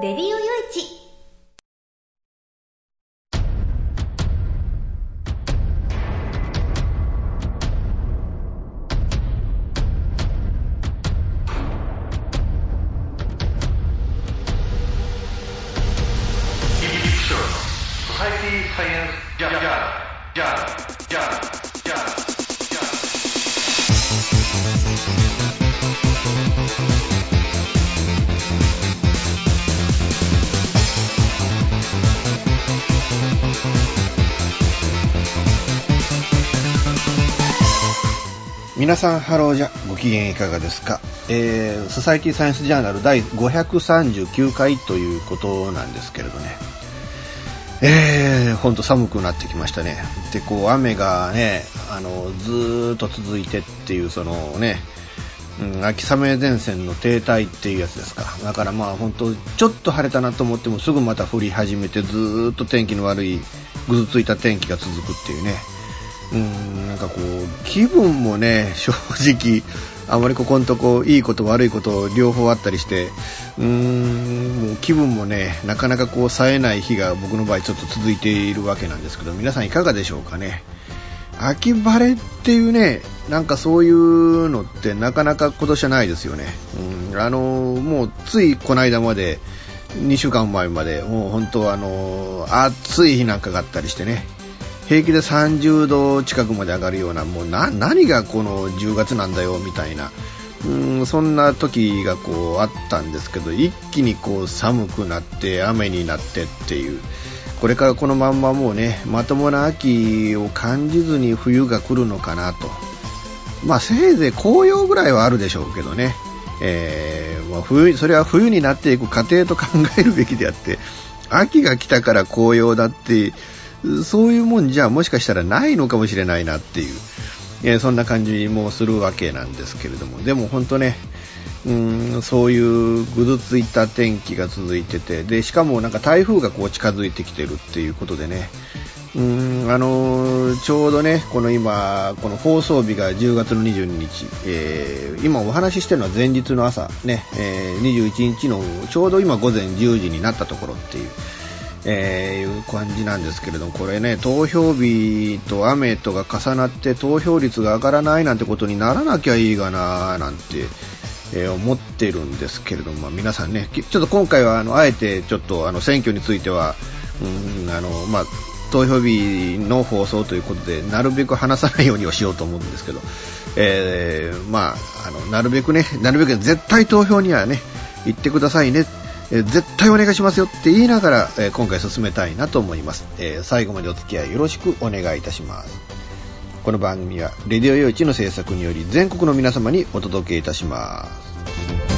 レディオよいち皆さんハローじゃご機嫌いかがですか、えー、ソサイティサイエンスジャーナル第539回ということなんですけれどねえー、ほんと寒くなってきましたねでこう雨がねあのずーっと続いてっていうそのねうん、秋雨前線の停滞っていうやつですか。だからまあ本当、ちょっと晴れたなと思ってもすぐまた降り始めてずーっと天気の悪い、ぐずついた天気が続くっていうね。うんなんかこう気分もね 正直あまりここのとこいいこと悪いこと両方あったりしてうーんもう気分もねなかなかこう冴えない日が僕の場合ちょっと続いているわけなんですけど皆さんいかがでしょうかね。秋晴れっていうねなんかそういうのってなかなか今年はないですよね、うん、あのもうついこの間まで2週間前までもう本当あの暑い日なんかがあったりしてね。平気で30度近くまで上がるような、もう何がこの10月なんだよみたいな、うんそんな時がこうあったんですけど、一気にこう寒くなって雨になってっていう、これからこのまんまもうね、まともな秋を感じずに冬が来るのかなと。まあせいぜい紅葉ぐらいはあるでしょうけどね。えー、まあ、冬それは冬になっていく過程と考えるべきであって、秋が来たから紅葉だってそういうもんじゃもしかしたらないのかもしれないなっていう、え、そんな感じもするわけなんですけれども、でも本当ね、うんそういうぐずついた天気が続いてて、で、しかもなんか台風がこう近づいてきてるっていうことでね、うんあのー、ちょうどね、この今、この放送日が10月の22日、えー、今お話ししてるのは前日の朝、ね、えー、21日のちょうど今午前10時になったところっていう、えー、いう感じなんですけれども、これね、投票日と雨とが重なって投票率が上がらないなんてことにならなきゃいいがななんて、えー、思ってるんですけれども、まあ、皆さんね、ちょっと今回はあのあえてちょっとあの選挙については、うんあのまあ、投票日の放送ということで、なるべく話さないようにはしようと思うんですけど、えー、まあ、あのなるべくね、なるべく絶対投票にはね、行ってくださいねえ絶対お願いしますよって言いながら、え今回進めたいなと思います、え最後までお付き合いよろしくお願いいたします。この番組はレディオ用地の制作により全国の皆様にお届けいたします。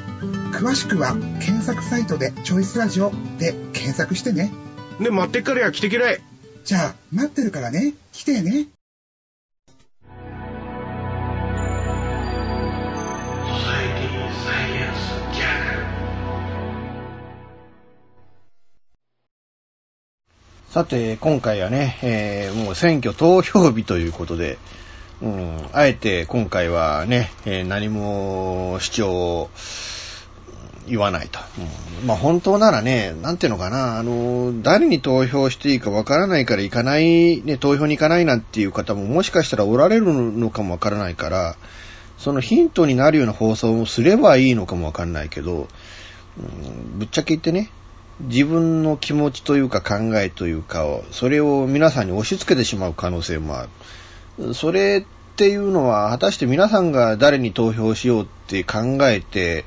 詳しくは検索サイトでチョイスラジオで検索してね。ね、待ってっからや来てきれ。じゃあ、待ってるからね。来てね。さて、今回はね、えーもう選挙投票日ということで、うん、あえて今回はね、えー何も主張を言わないと。うんまあ本当ならね、なんていうのかな、あの、誰に投票していいかわからないから行かない、ね、投票に行かないなんていう方ももしかしたらおられるのかもわからないから、そのヒントになるような放送をすればいいのかもわかんないけど、うんぶっちゃけ言ってね、自分の気持ちというか考えというかを、それを皆さんに押し付けてしまう可能性もある。それっていうのは、果たして皆さんが誰に投票しようって考えて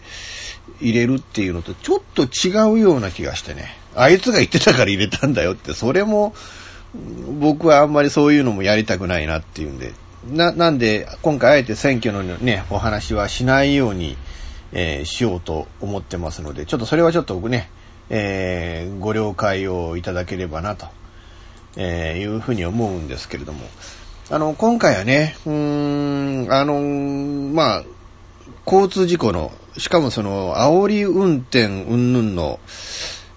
入れるっていうのとちょっと違うような気がしてね。あいつが言ってたから入れたんだよって、それも、僕はあんまりそういうのもやりたくないなっていうんで。な、なんで、今回あえて選挙のね、お話はしないように、えーしようと思ってますので、ちょっとそれはちょっとね、えーご了解をいただければなと、えーいうふうに思うんですけれども、あの、今回はね、うーん、あの、まあ、交通事故の、しかもその、煽り運転云々の、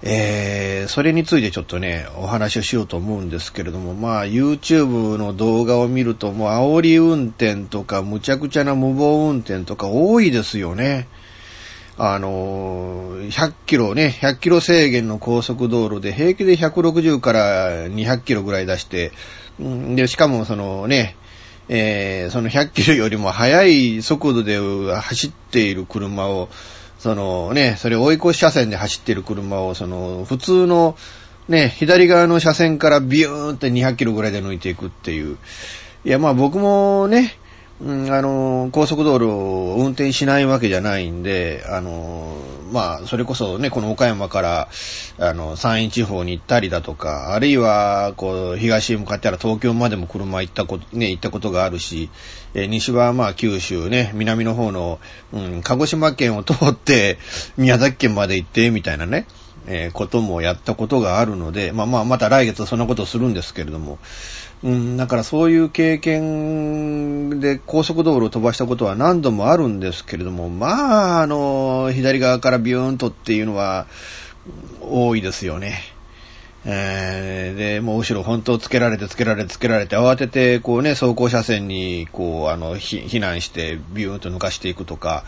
えーそれについてちょっとね、お話をしようと思うんですけれども、まあ、YouTube の動画を見ると、もう煽り運転とか、むちゃくちゃな無謀運転とか多いですよね。あの、100キロね、100キロ制限の高速道路で平気で160から200キロぐらい出して、で、しかもそのね、えーその100キロよりも速い速度で走っている車を、そのね、それ追い越し車線で走っている車を、その普通のね、左側の車線からビューンって200キロぐらいで抜いていくっていう。いや、まあ僕もね、うん、あの、高速道路を運転しないわけじゃないんで、あの、まあ、それこそね、この岡山から、あの、山陰地方に行ったりだとか、あるいは、こう、東へ向かったら東京までも車行ったこと、ね、行ったことがあるし、え西はまあ九州ね、南の方の、うん、鹿児島県を通って、宮崎県まで行って、みたいなね、えーこともやったことがあるので、まあまあ、また来月そんなことするんですけれども、うん、だからそういう経験で高速道路を飛ばしたことは何度もあるんですけれども、まあ、あの、左側からビューンとっていうのは多いですよね。えーで、もう後ろ本当つけられてつけられてつけられて慌ててこうね、走行車線にこう、あの、避難してビューンと抜かしていくとか、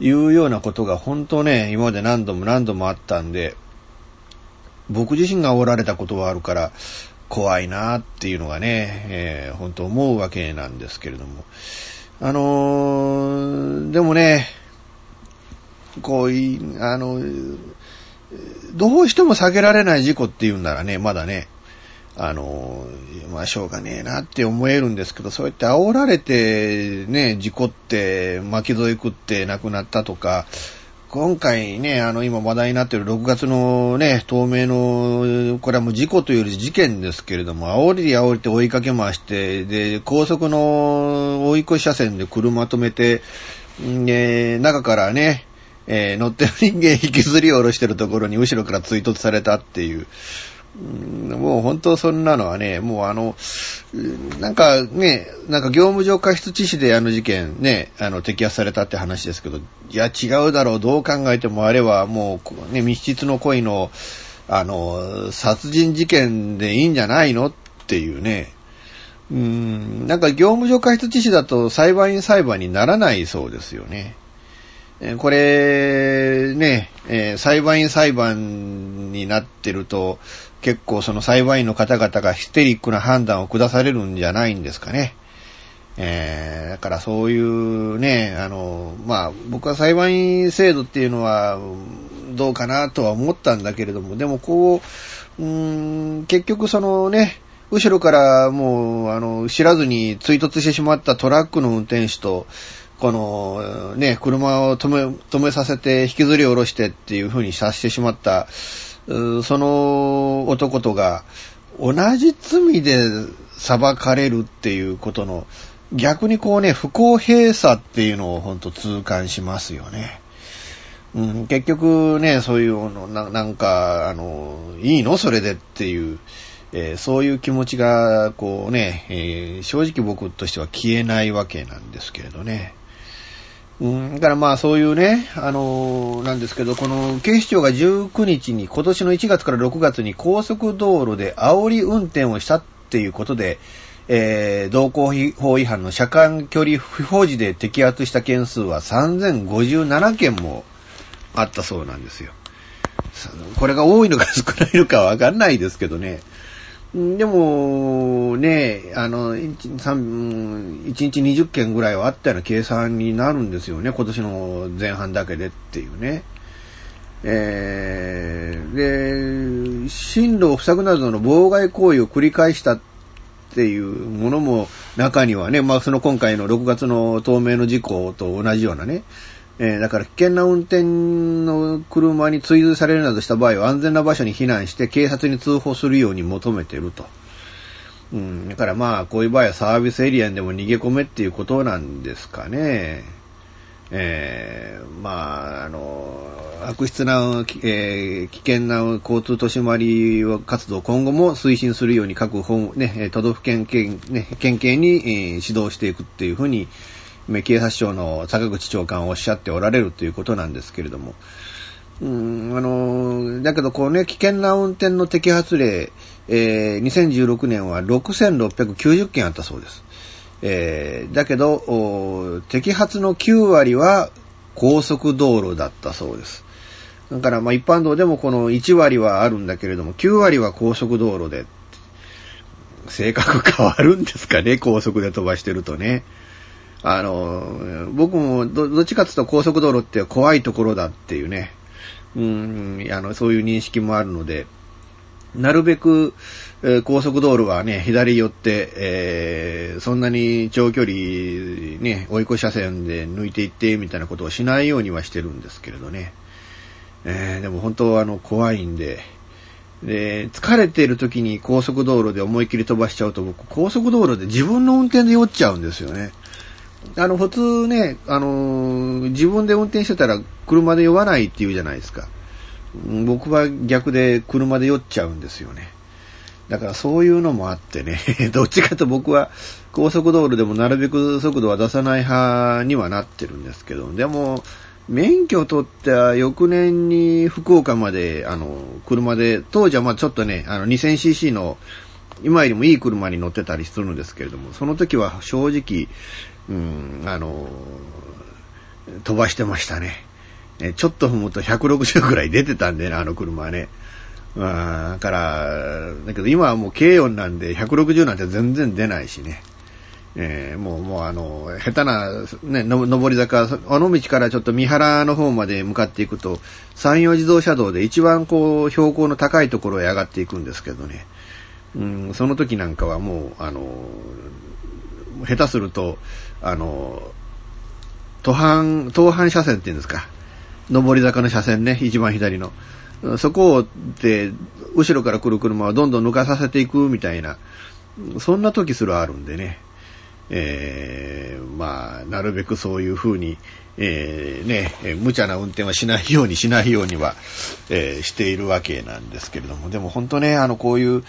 いうようなことが本当ね、今まで何度も何度もあったんで、僕自身がおられたことはあるから、怖いなっていうのがね、えー本当思うわけなんですけれども。あのーでもね、こうい、あの、どうしても避けられない事故っていうんならね、まだね、あの、まあ、しょうがねえなって思えるんですけど、そうやって煽られて、ね、事故って、巻き添え食って亡くなったとか、今回ね、あの、今話題になっている6月のね、透明の、これはもう事故というより事件ですけれども、煽りで煽りて追いかけ回して、で、高速の追い越し車線で車止めて、で、中からね、えー乗ってる人間引きずり下ろしてるところに後ろから追突されたっていう。もう本当そんなのはね、もうあの、なんかね、なんか業務上過失致死であの事件ね、あの摘発されたって話ですけど、いや違うだろう、どう考えてもあれはもうね、密室の恋の、あの、殺人事件でいいんじゃないのっていうね。うん、なんか業務上過失致死だと裁判員裁判にならないそうですよね。これ、ね、えー裁判員裁判になってると、結構その裁判員の方々がヒステリックな判断を下されるんじゃないんですかね。えーだからそういうね、あの、まあ、僕は裁判員制度っていうのは、どうかなとは思ったんだけれども、でもこう、うーん、結局そのね、後ろからもう、あの、知らずに追突してしまったトラックの運転手と、この、ね、車を止め、止めさせて引きずり下ろしてっていう風にさせてしまった、その男とが、同じ罪で裁かれるっていうことの、逆にこうね、不公平さっていうのを本当痛感しますよね。うん、結局ね、そういうのな、なんか、あの、いいの？それでっていう、えーそういう気持ちが、こうね、えー正直僕としては消えないわけなんですけれどね。うん、だからまあそういうね、あのーなんですけど、この警視庁が19日に今年の1月から6月に高速道路で煽り運転をしたっていうことで、えー道交法違反の車間距離不保持で摘発した件数は3057件もあったそうなんですよ。これが多いのか少ないのかわかんないですけどね。でも、ね、あの、1, 三1日20件ぐらいはあったような計算になるんですよね。今年の前半だけでっていうね。えー、で、進路を塞ぐなどの妨害行為を繰り返したっていうものも中にはね、まあその今回の6月の透明の事故と同じようなね、えーだから危険な運転の車に追随されるなどした場合は安全な場所に避難して警察に通報するように求めてると。うん、だからまあこういう場合はサービスエリアにでも逃げ込めっていうことなんですかね。えーまあ、あの、悪質な、えー危険な交通取締り活動を今後も推進するように各法、ね、都道府県県、ね、県警に、えー指導していくっていうふうに、警察庁の坂口長官はおっしゃっておられるということなんですけれども、うん、あの、だけどこうね、危険な運転の摘発例、えー2016年は6690件あったそうです。えーだけど、摘発の9割は高速道路だったそうです。だから、ま一般道でもこの1割はあるんだけれども、9割は高速道路で。性格変わるんですかね、高速で飛ばしてるとね。あの、僕もどどっちかっていうと高速道路って怖いところだっていうね、うん、あの、そういう認識もあるので、なるべく、えー高速道路はね、左寄って、えーそんなに長距離、ね、追い越し車線で抜いていって、みたいなことをしないようにはしてるんですけれどね。えーでも本当はあの、怖いんで、で、疲れてる時に高速道路で思いっきり飛ばしちゃうと、僕、高速道路で自分の運転で酔っちゃうんですよね。あの、普通ね、あのー自分で運転してたら車で酔わないって言うじゃないですか。僕は逆で車で酔っちゃうんですよね。だからそういうのもあってね、どっちかと僕は高速道路でもなるべく速度は出さない派にはなってるんですけど、でも、免許を取った翌年に福岡まで、あの、車で、当時はまあちょっとね、あの 2000cc の今よりもいい車に乗ってたりするんですけれども、その時は正直、うん、あの、飛ばしてましたね。えちょっと踏むと160ぐらい出てたんでね、あの車はね。あだから、だけど今はもう軽音なんで160なんて全然出ないしね。えーもう、もうあの、下手な、ね、上り坂、あの道からちょっと三原の方まで向かっていくと、山陽自動車道で一番こう、標高の高いところへ上がっていくんですけどね。うん、その時なんかはもう、あの、下手すると、あの、途半、東半車線っていうんですか。上り坂の車線ね、一番左の。そこをで、後ろから来る車はどんどん抜かさせていくみたいな、そんな時すらあるんでね。えー、まあ、なるべくそういう風に、えー、ね、無茶な運転はしないようにしないようには、えーしているわけなんですけれども、でも本当ね、あの、こういう、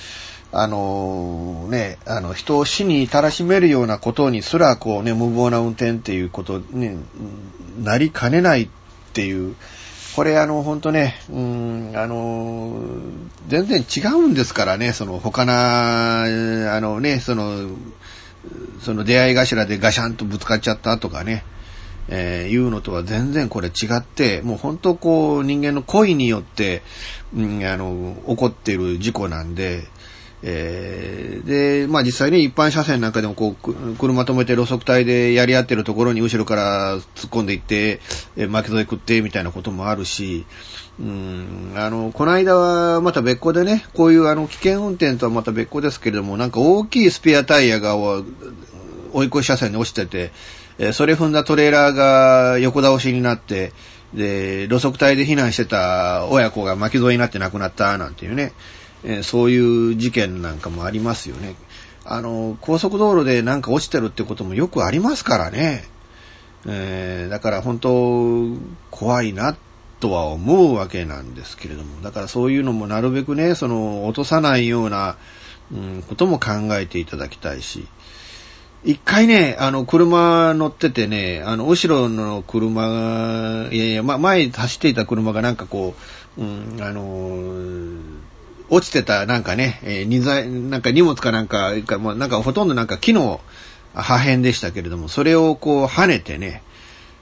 あのね、あの、人を死に至らしめるようなことにすら、こうね、無謀な運転っていうことになりかねないっていう、これあの、本当ね、うん、あの、全然違うんですからね、その他な、あのね、その、その出会い頭でガシャンとぶつかっちゃったとかね、えーいうのとは全然これ違って、もう本当こう人間の恋によって、うん、あの、起こっている事故なんで、えーで、まあ実際に一般車線なんかでもこう、車止めて路側帯でやり合ってるところに後ろから突っ込んでいって、えー巻き添え食ってみたいなこともあるし、うん、あの、この間はまた別個でね、こういうあの危険運転とはまた別個ですけれども、なんか大きいスペアタイヤが追い越し車線に落ちてて、えーそれ踏んだトレーラーが横倒しになって、で、路側帯で避難してた親子が巻き添えになって亡くなったなんていうね、えーそういう事件なんかもありますよね。あの、高速道路でなんか落ちてるってこともよくありますからね。えーだから本当、怖いなとは思うわけなんですけれども、だからそういうのもなるべくね、その、落とさないような、うん、ことも考えていただきたいし、一回ね、あの、車乗っててね、あの、後ろの車が、いやいや、ま、前走っていた車がなんかこう、うん、あの落ちてたなんかね、え、荷材、なんか荷物かなんか、まあ、なんかほとんどなんか木の破片でしたけれども、それをこう跳ねてね、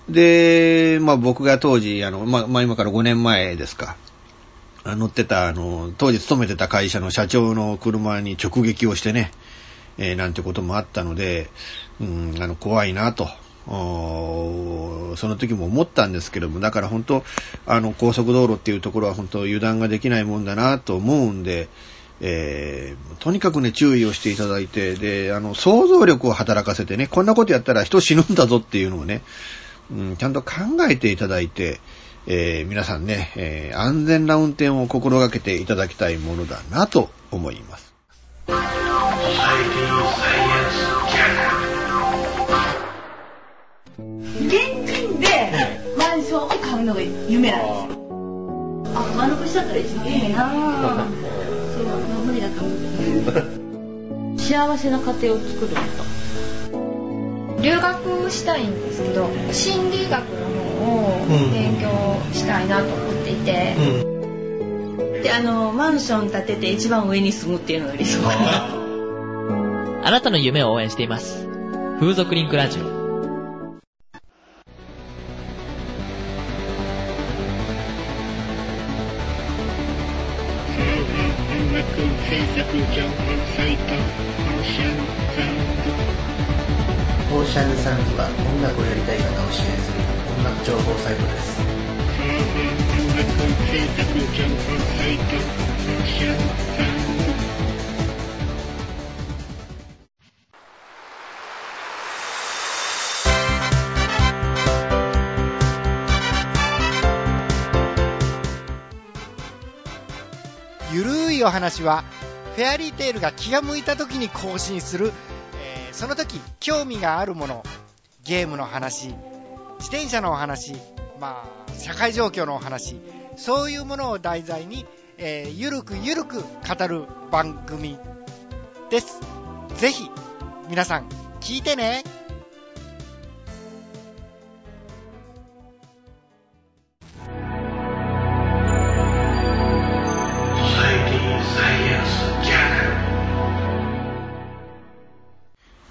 で、まあ僕が当時、あの、まあ、まあ、今から5年前ですか、乗ってた、あの、当時勤めてた会社の社長の車に直撃をしてね、えー、なんてこともあったので、うん、あの、怖いなと。その時も思ったんですけども、だから本当、あの、高速道路っていうところは本当油断ができないもんだなと思うんで、えー、とにかくね、注意をしていただいて、で、あの、想像力を働かせてね、こんなことやったら人死ぬんだぞっていうのをね、うん、ちゃんと考えていただいて、えー、皆さんね、えー、安全な運転を心がけていただきたいものだなと思います。のが夢なんですよ。あ、丸腰だったら一番いいな そう、無理だと思う。幸せな家庭を作るんだ。留学したいんですけど心理学の方を勉強したいなと思っていて、うん、であのマンション建てて一番上に住むっていうのが理想かな あなたの夢を応援しています風俗リンクラジオオーシャンサンズは音楽をやりたい方を支援する音楽情報サイトです。ゆるいお話はフェアリーテールが気が向いた時に更新する。その時興味があるものゲームの話自転車のお話まあ社会状況のお話そういうものを題材に、えー、ゆるくゆるく語る番組です。ぜひ皆さん聞いてね。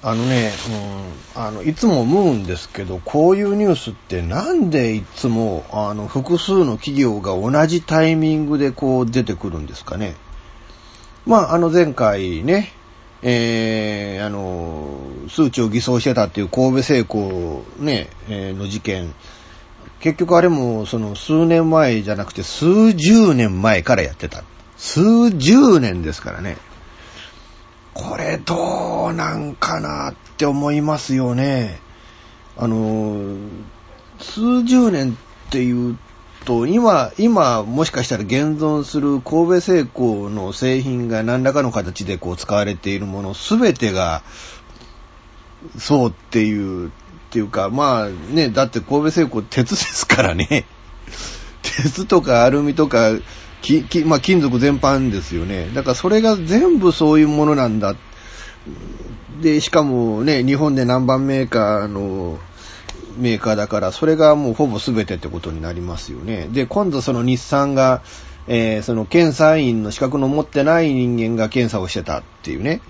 あのね、うん、あの、いつも思うんですけど、こういうニュースってなんでいつも、あの、複数の企業が同じタイミングでこう出てくるんですかね。まあ、あの前回ね、えー、あの、数値を偽装してたっていう神戸製鋼ね、えー、の事件。結局あれも、その数年前じゃなくて数十年前からやってた。数十年ですからね。これどうなんかなって思いますよね。あの、数十年っていうと、今、今、もしかしたら現存する神戸製鋼の製品が何らかの形でこう使われているものすべてが、そうっていう、っていうか、まあね、だって神戸製鋼鉄ですからね。鉄とかアルミとか、ききまあ、金属全般ですよね。だからそれが全部そういうものなんだ。で、しかもね、日本で何番メーカーのメーカーだから、それがもうほぼ全てってことになりますよね。で、今度その日産が、えー、その検査員の資格の持ってない人間が検査をしてたっていうね。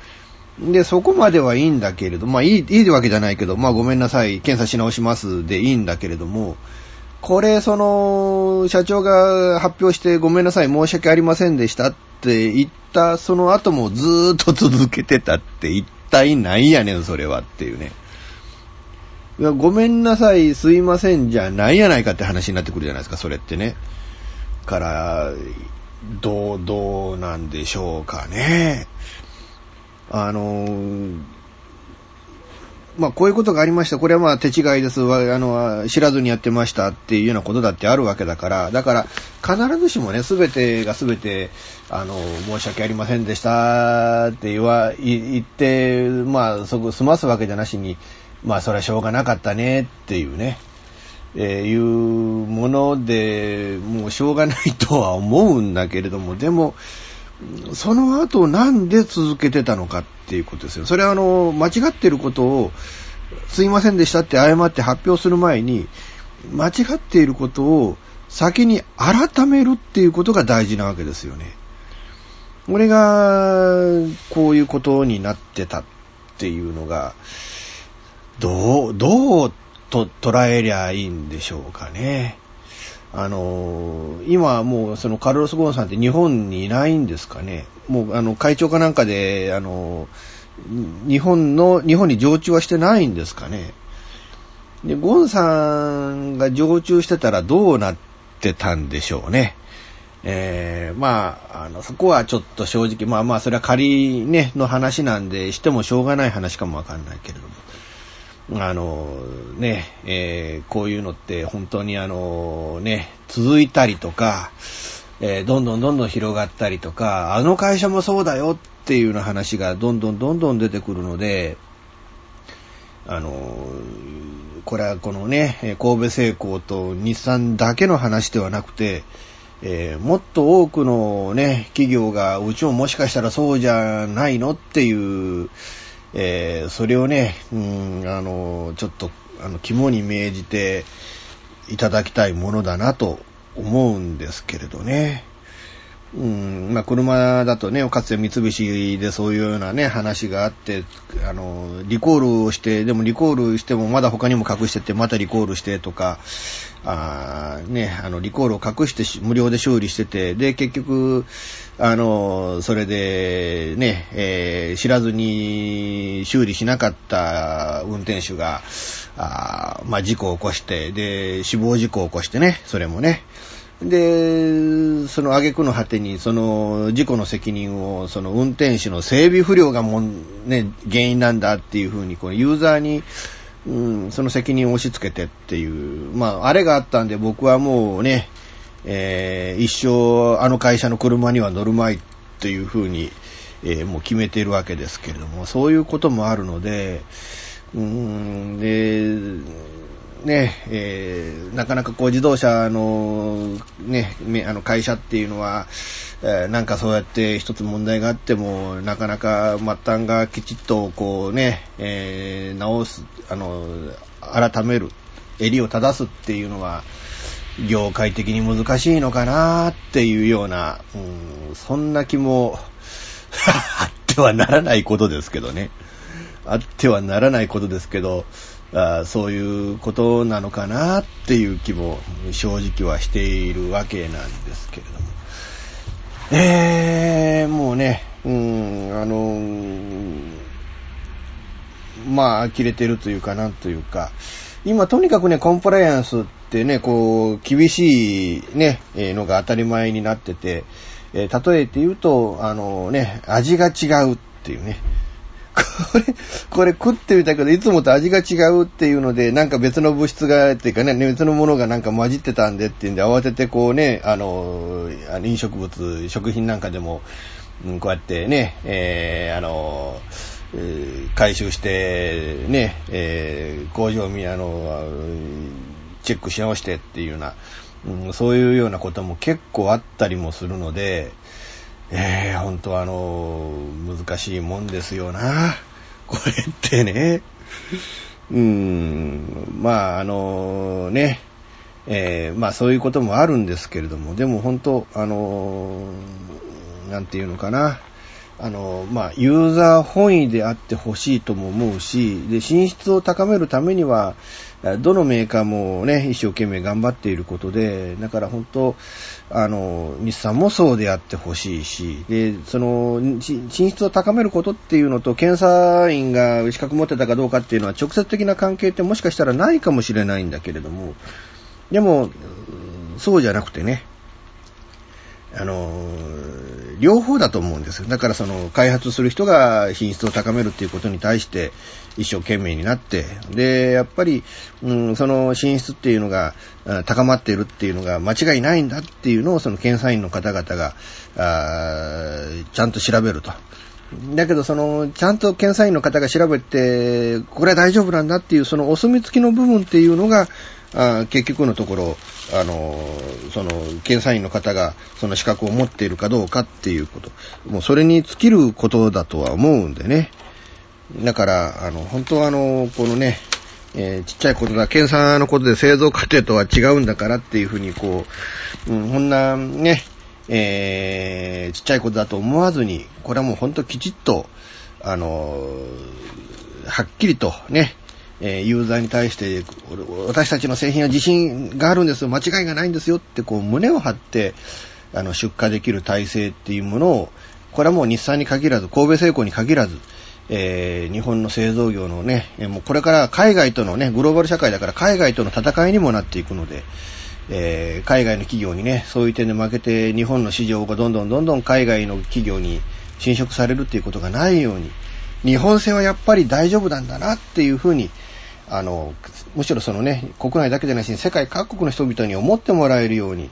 で、そこまではいいんだけれど、まあいい、いいわけじゃないけど、まあごめんなさい、検査し直しますでいいんだけれども、これ、その、社長が発表してごめんなさい、申し訳ありませんでしたって言ったその後もずーっと続けてたって一体何やねん、それはっていうね。ごめんなさい、すいませんじゃないやないかって話になってくるじゃないですか、それってね。から、どう、どうなんでしょうかね。あの、まあ、こういうことがありました。これはまあ、手違いです。あの、知らずにやってましたっていうようなことだってあるわけだから、だから、必ずしもね、すべてがすべて、あの、申し訳ありませんでしたって言わ、言って、まあ、そこ済ますわけじゃなしに、まあ、それはしょうがなかったねっていうね、えー、いうももので、もうしょうがないとは思うんだけれども、でも、その後なんで続けてたのかっていうことですよ。それはあの、間違ってることを、すいませんでしたって謝って発表する前に、間違っていることを先に改めるっていうことが大事なわけですよね。これが、こういうことになってたっていうのが、どう、どうと捉えりゃいいんでしょうかね。あの、今もうそのカルロス・ゴーンさんって日本にいないんですかね。もうあの会長かなんかで、あの、日本の、日本に常駐はしてないんですかね。で、ゴンさんが常駐してたらどうなってたんでしょうね。えー、まあ、あの、そこはちょっと正直、まあまあ、それは仮ね、の話なんで、してもしょうがない話かもわかんないけれども。あの、ね、えー、こういうのって本当にあの、ね、続いたりとか、えー、どんどんどんどん広がったりとか、あの会社もそうだよっていうような話がどんどんどんどん出てくるので、あの、これはこのね、神戸製鋼と日産だけの話ではなくて、えー、もっと多くのね、企業が、うちももしかしたらそうじゃないのっていう、えー、それをね、うん、あの、ちょっと、あの、肝に銘じていただきたいものだなと思うんですけれどね。うん、まあ、車だとね、かつて三菱でそういうようなね、話があって、あの、リコールをして、でもリコールしてもまだ他にも隠してて、またリコールしてとか、あね、あの、リコールを隠して無料で修理してて、で、結局、あの、それで、ね、えー、知らずに修理しなかった運転手が、あまあ、事故を起こして、で、死亡事故を起こしてね、それもね、で、その挙句の果てに、その事故の責任を、その運転手の整備不良がもうね、原因なんだっていうふうに、このユーザーに、うん、その責任を押し付けてっていう、まあ、あれがあったんで僕はもうね、えー、一生あの会社の車には乗るまいっていうふうに、えー、もう決めているわけですけれども、そういうこともあるので、うん、で、ね、えー、なかなかこう自動車の、ね、あの会社っていうのは、えー、なんかそうやって一つ問題があっても、なかなか末端がきちっとこうね、えー、直す、あの、改める、襟を正すっていうのは、業界的に難しいのかなっていうような、うん、そんな気も あってはならないことですけどね。あってはならないことですけど、あそういうことなのかなっていう気も正直はしているわけなんですけれども。えー、もうね、うん、あのまあ、呆れてるというか、なんというか、今とにかくね、コンプライアンスってね、こう、厳しいね、えー、のが当たり前になってて、えー、例えて言うと、あのね、味が違うっていうね、これ、これ食ってみたけど、いつもと味が違うっていうので、なんか別の物質が、っていうかね、別のものがなんか混じってたんでっていうんで、慌ててこうね、あの、飲食物、食品なんかでも、うん、こうやってね、えー、あの、回収して、ね、えー、工場見、あの、チェックし直してっていうような、うん、そういうようなことも結構あったりもするので、ええー、本当あの、難しいもんですよな。これってね。うん、まあ、あのね、えー、まあそういうこともあるんですけれども、でも本当、あのなんていうのかな。あの、まあ、ユーザー本位であってほしいとも思うし、で、品質を高めるためには、どのメーカーもね、一生懸命頑張っていることで、だから本当、あの、日産もそうであってほしいし、で、その、品質を高めることっていうのと、検査員が資格持ってたかどうかっていうのは直接的な関係ってもしかしたらないかもしれないんだけれども、でも、そうじゃなくてね、あの、両方だと思うんです。だからその開発する人が品質を高めるっていうことに対して一生懸命になって、で、やっぱり、うん、その品質っていうのが高まっているっていうのが間違いないんだっていうのをその検査員の方々が、あちゃんと調べると。だけど、その、ちゃんと検査員の方が調べて、これは大丈夫なんだっていう、そのお墨付きの部分っていうのが、あ結局のところ、あの、その、検査員の方が、その資格を持っているかどうかっていうこと。もうそれに尽きることだとは思うんでね。だから、あの、本当はあの、このね、えー、ちっちゃいことだ、検査のことで製造過程とは違うんだからっていうふうに、こう、うん、こんなね、えー、ちっちゃいことだと思わずに、これはもう本当きちっと、あのー、はっきりとね、えー、ユーザーに対して、私たちの製品は自信があるんですよ、間違いがないんですよって、こう、胸を張って、あの、出荷できる体制っていうものを、これはもう日産に限らず、神戸製鋼に限らず、えー、日本の製造業のね、もうこれから海外とのね、グローバル社会だから海外との戦いにもなっていくので、えー、海外の企業にね、そういう点で負けて日本の市場がどんどんどんどん海外の企業に侵食されるっていうことがないように、日本製はやっぱり大丈夫なんだなっていうふうに、あの、むしろそのね、国内だけでなしに世界各国の人々に思ってもらえるように、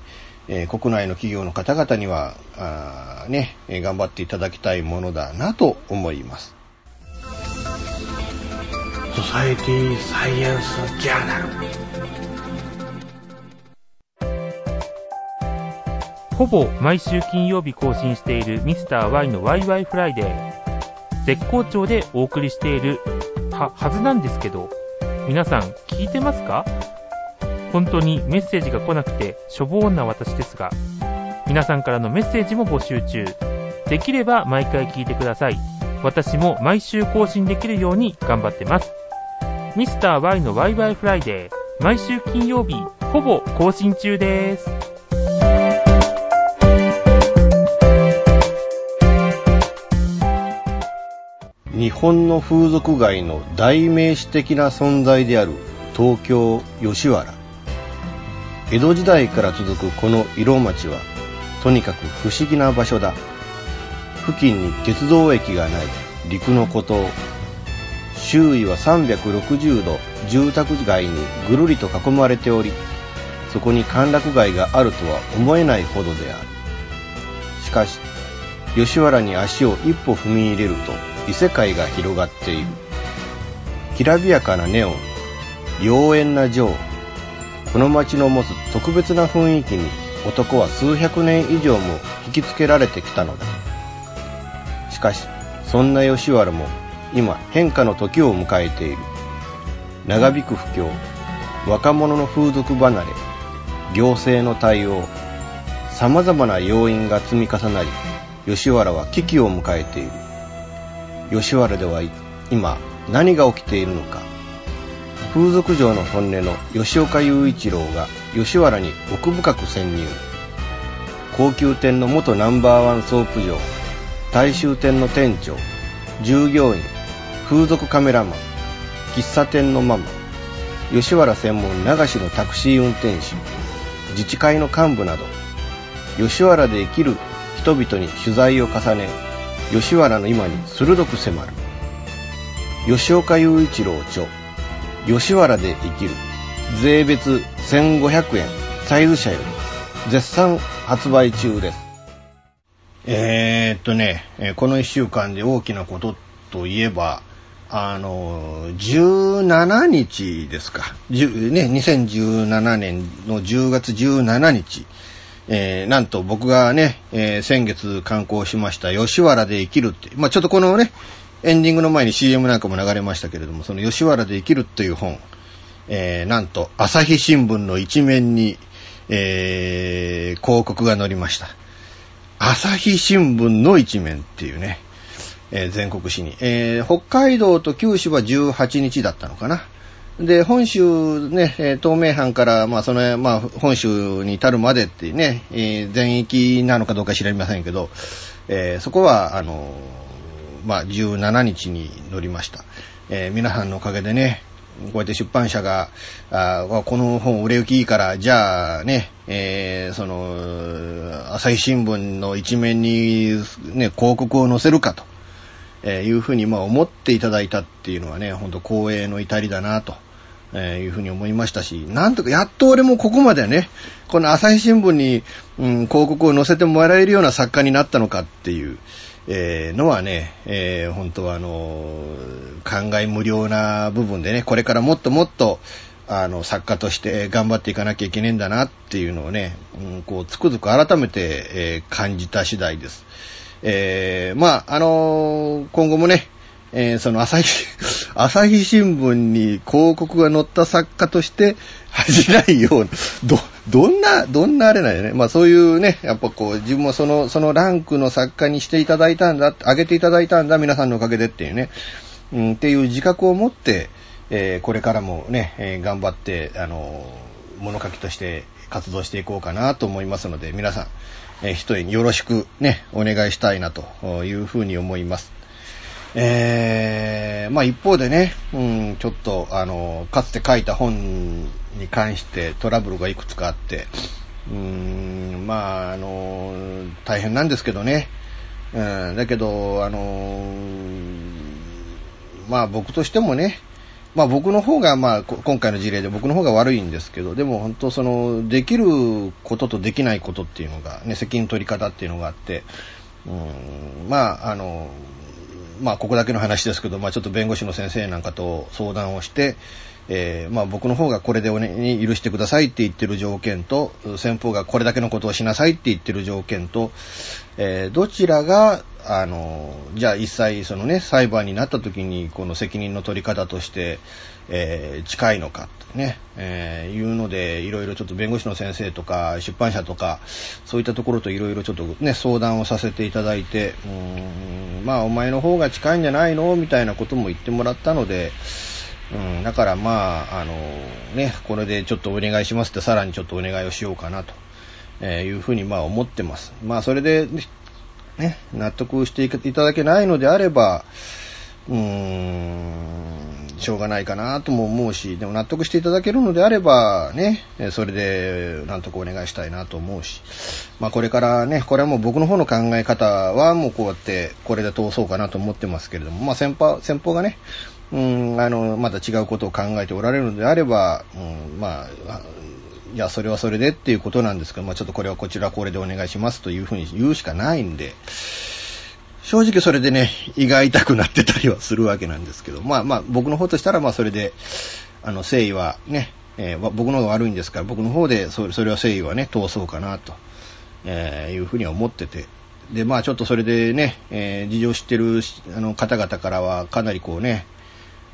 えー、国内の企業の方々には、あね、頑張っていただきたいものだなと思います。ソサエティサイエンスジャーナルほぼ毎週金曜日更新しているミスター y のワイワイフライデー。絶好調でお送りしているは、はずなんですけど、皆さん聞いてますか？本当にメッセージが来なくてしょぼーな私ですが、皆さんからのメッセージも募集中。できれば毎回聞いてください。私も毎週更新できるように頑張ってます。ミスター y のワイワイフライデー、毎週金曜日、ほぼ更新中です。日本の風俗街の代名詞的な存在である東京吉原。江戸時代から続くこの色町はとにかく不思議な場所だ。付近に鉄道駅がない。陸の孤島。周囲は360度住宅街にぐるりと囲まれておりそこに歓楽街があるとは思えないほどである。しかし吉原に足を一歩踏み入れると異世界が広がっている。きらびやかなネオン妖艶な情。この街の持つ特別な雰囲気に男は数百年以上も引きつけられてきたのだ。しかしそんな吉原も今変化の時を迎えている。長引く不況若者の風俗離れ行政の対応様々な要因が積み重なり吉原は危機を迎えている。吉原では今何が起きているのか。風俗嬢の本音の吉岡雄一郎が吉原に奥深く潜入。高級店の元ナンバーワンソープ嬢大衆店の店長。従業員。風俗カメラマン。喫茶店のママ。吉原専門流しのタクシー運転手自治会の幹部など。吉原で生きる人々に取材を重ね吉原の今に鋭く迫る。吉岡雄一郎著。吉原で生きる。税別1500円。サイズ社より。絶賛発売中です。えー、っとねこの1週間で大きなことといえばあの、17日ですか。ね、2017年の10月17日。えー、なんと僕がね、えー、先月刊行しました吉原で生きるって、まあちょっとこのね、エンディングの前に CM なんかも流れましたけれども、その吉原で生きるという本、えー、なんと朝日新聞の一面に、えー、広告が載りました。朝日新聞の一面っていうね、えー、全国紙に、えー、北海道と九州は18日だったのかな。で、本州ね、東名阪から、まあ、その、まあ、本州に至るまでってね、え、全域なのかどうか知りませんけど、えー、そこは、あの、まあ、17日に乗りました。えー、皆さんのおかげでね、こうやって出版社が、あこの本売れ行きいいから、じゃあね、えー、その、朝日新聞の一面にね、広告を載せるかと。えいうふうにまあ思っていただいたっていうのはね、ほんと光栄の至りだなと。えいうふうに思いましたし、なんとかやっと俺もここまでね、この朝日新聞に、うん、広告を載せてもらえるような作家になったのかっていう、えーのはね、えー本当はあの、考え無料な部分でね、これからもっともっと、あの、作家として頑張っていかなきゃいけねえんだなっていうのをね、うん、こう、つくづく改めて、えー感じた次第です。えーまあ、あの今後もね、えーその朝日、朝日新聞に広告が載った作家として 恥じないような、ど、どんな、どんなあれなんよね。まあそういうね、やっぱこう、自分もその、そのランクの作家にしていただいたんだ、上げていただいたんだ、皆さんのおかげでっていうね、うん、っていう自覚を持って、えーこれからもね、えー頑張って、あの物書きとして活動していこうかなと思いますので、皆さん、えー、一重によろしくね、お願いしたいなというふうに思います。えーまあ一方でね、うん、ちょっと、あの、かつて書いた本に関してトラブルがいくつかあって、うん、まあ、あの、大変なんですけどね、うん、だけど、あの、まあ僕としてもね、まあ僕の方が、まあ今回の事例で僕の方が悪いんですけど、でも本当その、できることとできないことっていうのが、ね、責任取り方っていうのがあって、うん、まあ、あの、まあここだけの話ですけど、まあちょっと弁護士の先生なんかと相談をして、えーまあ僕の方がこれでおねに許してくださいって言ってる条件と、先方がこれだけのことをしなさいって言ってる条件と、えーどちらが、あの、じゃあ一切そのね、裁判になった時にこの責任の取り方として、えー近いのかってね、えーいうので、いろいろちょっと弁護士の先生とか出版社とか、そういったところといろいろちょっとね、相談をさせていただいて、うんまあお前の方が近いんじゃないの？みたいなことも言ってもらったので、うん、だからまあ、あのね、これでちょっとお願いしますってさらにちょっとお願いをしようかなと、えいうふうにまあ思ってます。まあそれで、ね、納得していただけないのであれば、うーん、しょうがないかなとも思うし、でも納得していただけるのであれば、ね、それでなんとかお願いしたいなと思うし、まあこれからね、これはもう僕の方の考え方はもうこうやってこれで通そうかなと思ってますけれども、まあ先方、先方がね、うん、あの、また違うことを考えておられるのであれば、うん、ま、あいや、それはそれでっていうことなんですけど、まあちょっとこれはこちらこれでお願いしますというふうに言うしかないんで、正直それでね、胃が痛くなってたりはするわけなんですけど、まあまあ僕の方としたらまあそれで、あの、誠意はね、えー僕の方が悪いんですから、僕の方でそれそれは誠意はね、通そうかなと、えーいうふうには思ってて、で、まあちょっとそれでね、えー事情知ってるあの方々からはかなりこうね、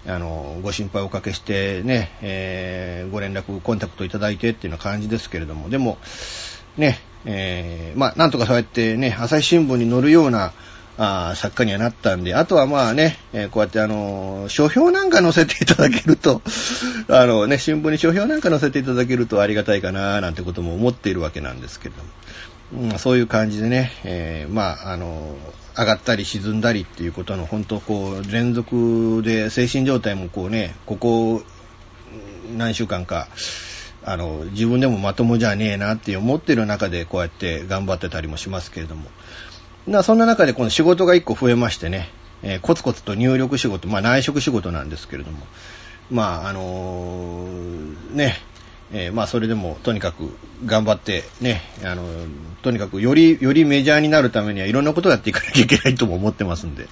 あの、ご心配をおかけしてね、えーご連絡、コンタクトいただいてっていうような感じですけれども、でも、ね、えーまあ、なんとかそうやってね、朝日新聞に載るような、あ作家にはなったんで、あとはまあね、えーこうやってあの、書評なんか載せていただけると、あのね、新聞に書評なんか載せていただけるとありがたいかな、なんてことも思っているわけなんですけれども、うん、そういう感じでね、えーまあ、あの、上がったり沈んだりっていうことの本当こう、連続で精神状態もこうね、ここ何週間か、あの、自分でもまともじゃねえなって思ってる中でこうやって頑張ってたりもしますけれども。なそんな中でこの仕事が一個増えましてね、えーコツコツと入力仕事、まあ内職仕事なんですけれども、まああのーね、えーまあそれでもとにかく頑張ってね、あのーとにかくより、よりメジャーになるためにはいろんなことをやっていかなきゃいけないとも思ってますんで、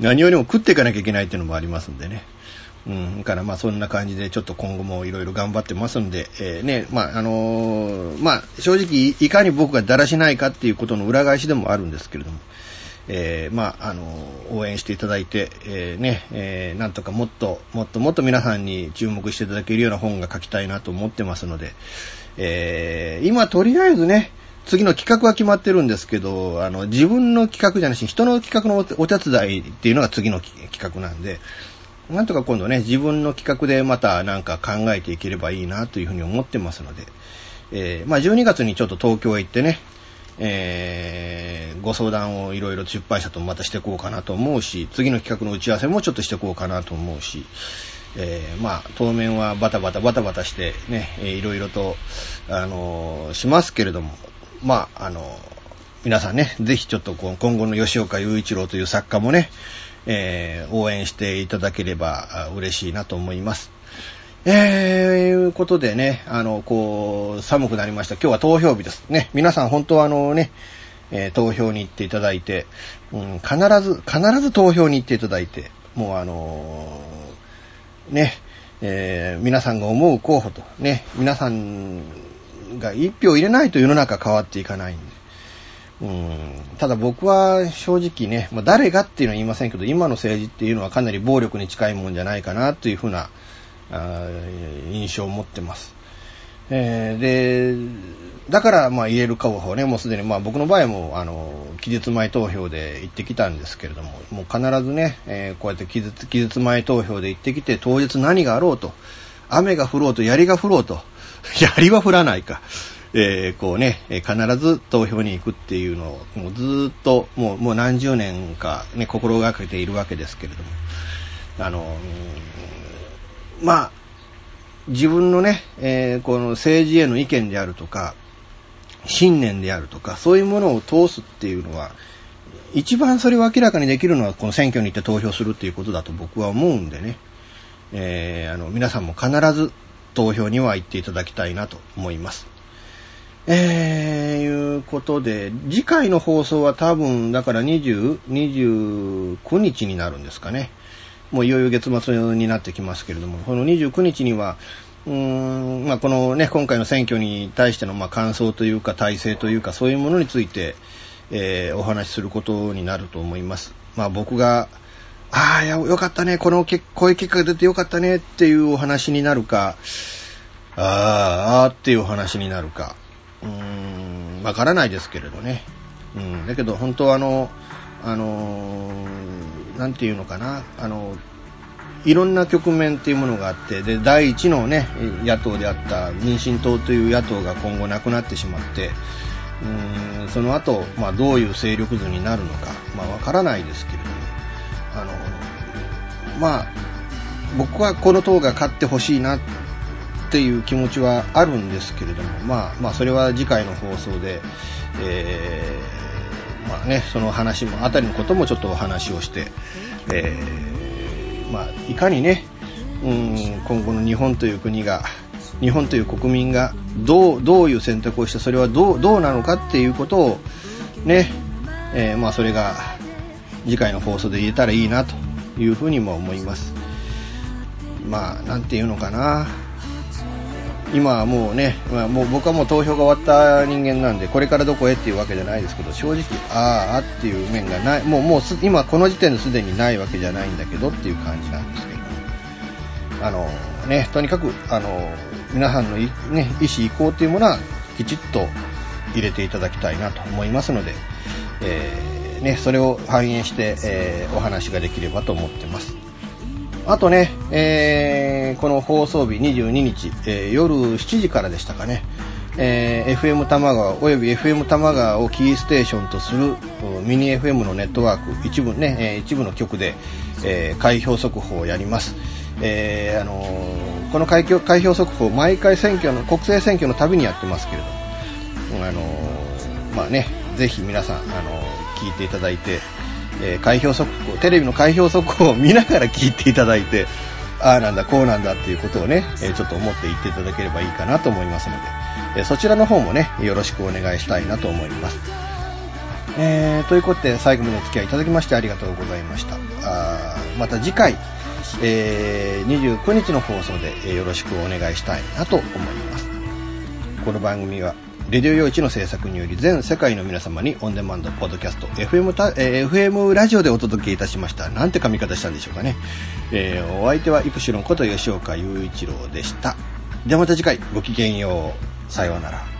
何よりも食っていかなきゃいけないっていうのもありますんでね。うん、からまあそんな感じでちょっと今後もいろいろ頑張ってますんで、えーね、まああのーまあ正直いかに僕がだらしないかっていうことの裏返しでもあるんですけれども、えーまああのー応援していただいて、えーね、えーなんとかもっともっともっと皆さんに注目していただけるような本が書きたいなと思ってますので、えー今とりあえずね、次の企画は決まってるんですけど、あの、自分の企画じゃなし、人の企画のお手伝いっていうのが次の企画なんで、なんとか今度ね、自分の企画でまたなんか考えていければいいなというふうに思ってますので、えーまあ12月にちょっと東京へ行ってね、えーご相談をいろいろ出版社とまたしていこうかなと思うし、次の企画の打ち合わせもちょっとしていこうかなと思うし、えーまあ当面はバタバタバタバタしてね、えーいろいろと、あのーしますけれども、まあ、あのー皆さんね、ぜひちょっと今後の吉岡雄一郎という作家もね、えー応援していただければ嬉しいなと思います。えー、いうことでね、あの、こう、寒くなりました。今日は投票日です。ね、皆さん本当はあのね、えー投票に行っていただいて、うん、必ず、必ず投票に行っていただいて、もうあのーね、えー皆さんが思う候補と、ね、皆さんが一票入れないと世の中変わっていかないんで。うんただ僕は正直ね、まあ、誰がっていうのは言いませんけど、今の政治っていうのはかなり暴力に近いもんじゃないかなというふうなあ印象を持ってます。えーで、だからまあ言える候補ね、もうすでにまあ僕の場合もあの期日前投票で行ってきたんですけれども、もう必ずね、えーこうやって期日期日前投票で行ってきて、当日何があろうと、雨が降ろうと、槍が降ろうと、槍は降らないか。えーこうね、必ず投票に行くっていうのを、もうずっと、もう、もう何十年かね、心がけているわけですけれども、あの、まあ、自分のね、えーこの政治への意見であるとか、信念であるとか、そういうものを通すっていうのは、一番それを明らかにできるのは、この選挙に行って投票するっていうことだと僕は思うんでね、えーあの、皆さんも必ず投票には行っていただきたいなと思います。えー、いうことで、次回の放送は多分、だから20、29日になるんですかね。もういよいよ月末になってきますけれども、この29日には、うーん、まあ、このね、今回の選挙に対しての、ま、感想というか、体制というか、そういうものについて、えーお話しすることになると思います。まあ、僕が、ああ、よかったね、この、こういう結果が出てよかったねっていうお話になるか、あーあーっていうお話になるか、うーん、わからないですけれどね。うん、だけど本当あの、あのーなんていうのかな、あの、いろんな局面っていうものがあって、で、第一のね、野党であった民進党という野党が今後なくなってしまって、うん、その後、まあどういう勢力図になるのか、まあわからないですけれども、あの、まあ、僕はこの党が勝ってほしいなっていう気持ちはあるんですけれども、まあ、まあ、それは次回の放送で、えーまあね、その話も、あたりのこともちょっとお話をして、えーまあ、いかにね、うん、今後の日本という国が、日本という国民がどう、どういう選択をして、それはどう、どうなのかっていうことを、ね、えーまあ、それが次回の放送で言えたらいいなというふうにも思います。まあ、なんていうのかな。今はもうね、まあ、もう僕はもう投票が終わった人間なんで、これからどこへっていうわけじゃないですけど、正直、ああっていう面がない、もう、もう今この時点ですでにないわけじゃないんだけどっていう感じなんですけど、あの、ね、とにかく、あの、皆さんの、ね、意思意向っていうものは、きちっと入れていただきたいなと思いますので、えーね、それを反映して、えーお話ができればと思ってます。あとね、えーこの放送日22日、えー夜7時からでしたかね、えー FM 玉川および FM 玉川をキーステーションとするミニ FM のネットワーク、一部ね、えー一部の局で、えー開票速報をやります。えーあのーこの開票開票速報、毎回選挙の、国政選挙のたびにやってますけれども、あのーまあね、ぜひ皆さん、あのー聞いていただいて、えー開票速報、テレビの開票速報を見ながら聞いていただいて、ああなんだ、こうなんだっていうことをね、えーちょっと思って言っていただければいいかなと思いますので、えーそちらの方もね、よろしくお願いしたいなと思います。えーということで、最後までお付き合いいただきましてありがとうございました。あまた次回、えー29日の放送で、よろしくお願いしたいなと思います。この番組は、レディオ用地の制作により全世界の皆様にオンデマンド、ポッドキャスト、FM, えー FM ラジオでお届けいたしました。なんて髪型したんでしょうかね。えーお相手はイプシロンこと吉岡雄一郎でした。ではまた次回、ごきげんよう。さようなら。